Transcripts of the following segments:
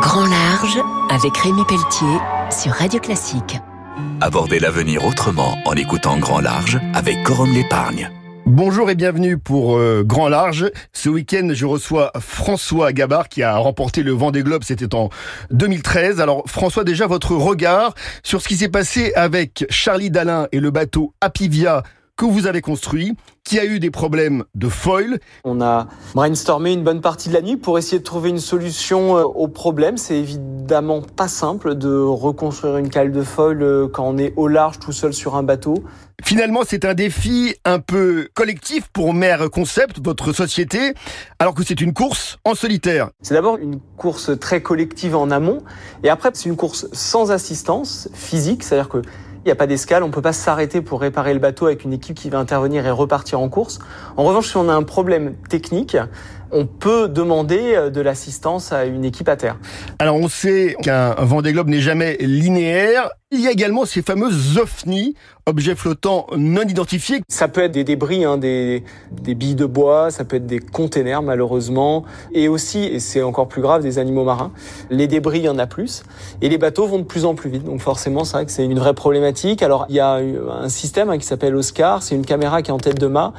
Grand Large avec Rémi Pelletier sur Radio Classique. Abordez l'avenir autrement en écoutant Grand Large avec Corum l'épargne. Bonjour et bienvenue pour euh, Grand Large. Ce week-end, je reçois François Gabard qui a remporté le Vendée Globe, c'était en 2013. Alors François, déjà votre regard sur ce qui s'est passé avec Charlie Dalin et le bateau Apivia que vous avez construit, qui a eu des problèmes de foil. On a brainstormé une bonne partie de la nuit pour essayer de trouver une solution euh, au problème. C'est évidemment pas simple de reconstruire une cale de foil euh, quand on est au large tout seul sur un bateau. Finalement, c'est un défi un peu collectif pour Mère Concept, votre société, alors que c'est une course en solitaire. C'est d'abord une course très collective en amont, et après c'est une course sans assistance physique, c'est-à-dire que il n'y a pas d'escale, on ne peut pas s'arrêter pour réparer le bateau avec une équipe qui va intervenir et repartir en course. En revanche, si on a un problème technique, on peut demander euh, de l'assistance à une équipe à terre. Alors on sait qu'un Vendée Globe n'est jamais linéaire. Il y a également ces fameuses OVNI, objets flottants non identifiés. Ça peut être des débris, hein, des, des billes de bois, ça peut être des containers malheureusement, et aussi, et c'est encore plus grave, des animaux marins. Les débris, il y en a plus, et les bateaux vont de plus en plus vite. Donc forcément, c'est vrai que c'est une vraie problématique. Alors il y a un système hein, qui s'appelle Oscar, c'est une caméra qui est en tête de mât,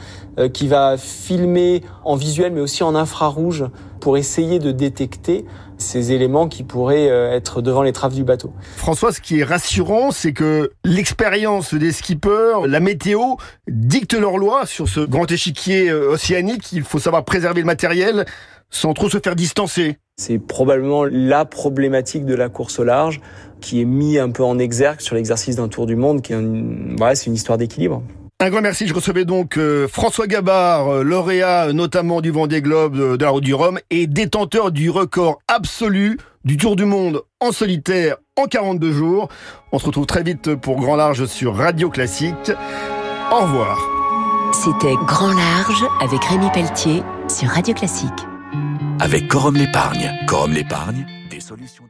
qui va filmer en visuel, mais aussi en infrarouge pour essayer de détecter ces éléments qui pourraient euh, être devant les traves du bateau. François, ce qui est rassurant, c'est que l'expérience des skippers, la météo, dicte leurs lois sur ce grand échiquier euh, océanique. Il faut savoir préserver le matériel sans trop se faire distancer. C'est probablement la problématique de la course au large qui est mis un peu en exergue sur l'exercice d'un tour du monde, qui est une, ouais, c'est une histoire d'équilibre. Un grand merci. Je recevais donc euh, François Gabard, euh, lauréat euh, notamment du Vendée Globe de, de la Route du Rhum et détenteur du record absolu du Tour du Monde en solitaire en 42 jours. On se retrouve très vite pour Grand Large sur Radio Classique. Au revoir. C'était Grand Large avec Rémi Pelletier sur Radio Classique. Avec Corum l'épargne. Corum l'épargne, des solutions